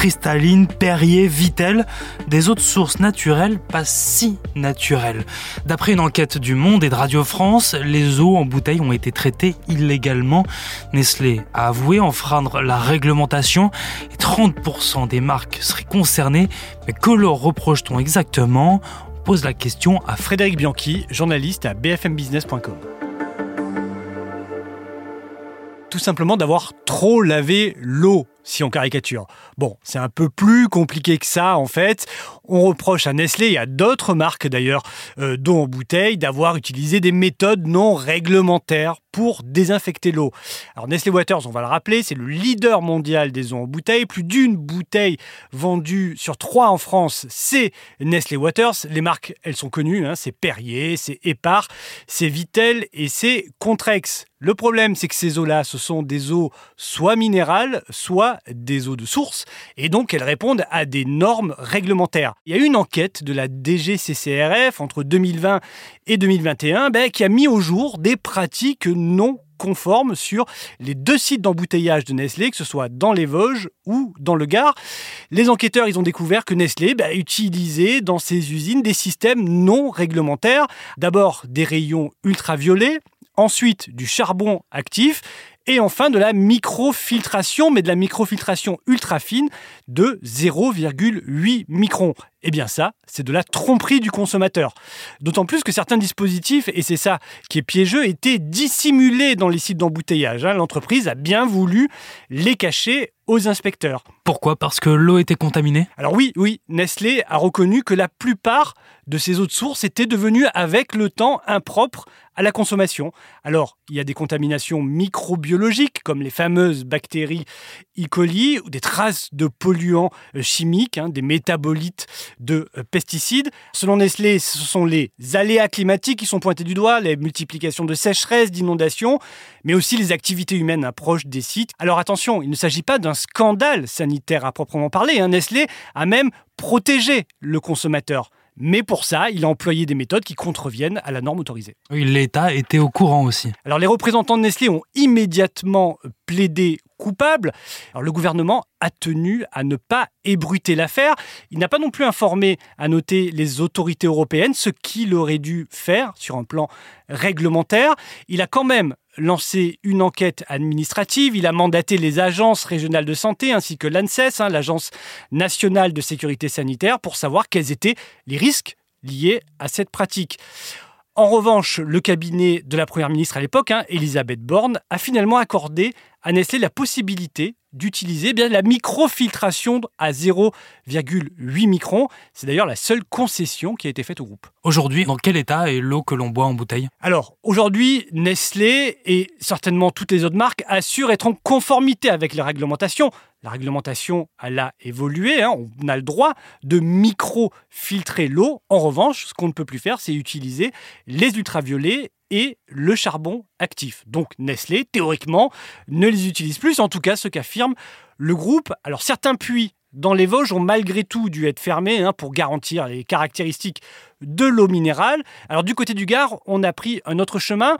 cristalline, Perrier, Vitel, des de sources naturelles pas si naturelles. D'après une enquête du Monde et de Radio France, les eaux en bouteille ont été traitées illégalement. Nestlé a avoué enfreindre la réglementation et 30% des marques seraient concernées. Mais que leur reproche-t-on exactement? On pose la question à Frédéric Bianchi, journaliste à bfmbusiness.com tout simplement d'avoir trop lavé l'eau si on caricature. Bon, c'est un peu plus compliqué que ça en fait. On reproche à Nestlé et à d'autres marques d'ailleurs euh, d'eau en bouteille d'avoir utilisé des méthodes non réglementaires pour désinfecter l'eau. Alors Nestlé Waters, on va le rappeler, c'est le leader mondial des eaux en bouteille. Plus d'une bouteille vendue sur trois en France, c'est Nestlé Waters. Les marques, elles sont connues, hein, c'est Perrier, c'est Epar, c'est Vitel et c'est Contrex. Le problème, c'est que ces eaux-là, ce sont des eaux soit minérales, soit des eaux de source, et donc elles répondent à des normes réglementaires. Il y a eu une enquête de la DGCCRF entre 2020 et 2021 ben, qui a mis au jour des pratiques non conformes sur les deux sites d'embouteillage de Nestlé, que ce soit dans les Vosges ou dans le Gard. Les enquêteurs ils ont découvert que Nestlé ben, utilisait dans ses usines des systèmes non réglementaires. D'abord des rayons ultraviolets, ensuite du charbon actif et enfin de la microfiltration, mais de la microfiltration ultra fine de 0,8 microns. Eh bien ça, c'est de la tromperie du consommateur. D'autant plus que certains dispositifs, et c'est ça qui est piégeux, étaient dissimulés dans les sites d'embouteillage. Hein. L'entreprise a bien voulu les cacher aux inspecteurs. Pourquoi? Parce que l'eau était contaminée? Alors oui, oui, Nestlé a reconnu que la plupart de ces eaux de source étaient devenues avec le temps impropres à la consommation. Alors, il y a des contaminations microbiologiques comme les fameuses bactéries E. coli ou des traces de polluants euh, chimiques, hein, des métabolites de euh, pesticides. Selon Nestlé, ce sont les aléas climatiques qui sont pointés du doigt, les multiplications de sécheresses, d'inondations, mais aussi les activités humaines proches des sites. Alors attention, il ne s'agit pas d'un scandale sanitaire à proprement parler. Hein. Nestlé a même protégé le consommateur. Mais pour ça, il a employé des méthodes qui contreviennent à la norme autorisée. Oui, l'État était au courant aussi. Alors les représentants de Nestlé ont immédiatement plaidé coupable. Alors le gouvernement a tenu à ne pas ébruter l'affaire. Il n'a pas non plus informé, à noter, les autorités européennes, ce qu'il aurait dû faire sur un plan réglementaire. Il a quand même lancé une enquête administrative, il a mandaté les agences régionales de santé ainsi que l'ANSES, hein, l'Agence nationale de sécurité sanitaire, pour savoir quels étaient les risques liés à cette pratique. En revanche, le cabinet de la Première ministre à l'époque, hein, Elisabeth Borne, a finalement accordé à Nestlé la possibilité d'utiliser bien la microfiltration à 0,8 microns. C'est d'ailleurs la seule concession qui a été faite au groupe. Aujourd'hui, dans quel état est l'eau que l'on boit en bouteille? Alors, aujourd'hui, Nestlé et certainement toutes les autres marques assurent être en conformité avec les réglementations. La réglementation, elle a évolué, hein. on a le droit de microfiltrer l'eau. En revanche, ce qu'on ne peut plus faire, c'est utiliser les ultraviolets et le charbon actif. Donc Nestlé, théoriquement, ne les utilise plus, en tout cas ce qu'affirme le groupe. Alors certains puits dans les Vosges ont malgré tout dû être fermés hein, pour garantir les caractéristiques de l'eau minérale. Alors du côté du Gard, on a pris un autre chemin.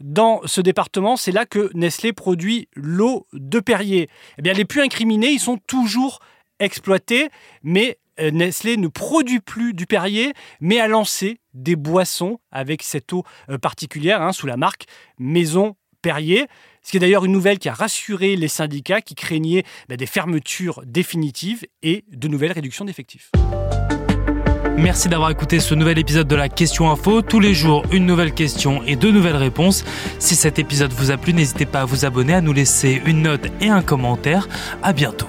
Dans ce département, c'est là que Nestlé produit l'eau de Perrier. Eh bien, les puits incriminés, ils sont toujours exploités, mais Nestlé ne produit plus du Perrier, mais a lancé des boissons avec cette eau euh, particulière hein, sous la marque Maison Perrier. Ce qui est d'ailleurs une nouvelle qui a rassuré les syndicats qui craignaient bah, des fermetures définitives et de nouvelles réductions d'effectifs. Merci d'avoir écouté ce nouvel épisode de la Question Info. Tous les jours, une nouvelle question et deux nouvelles réponses. Si cet épisode vous a plu, n'hésitez pas à vous abonner, à nous laisser une note et un commentaire. À bientôt.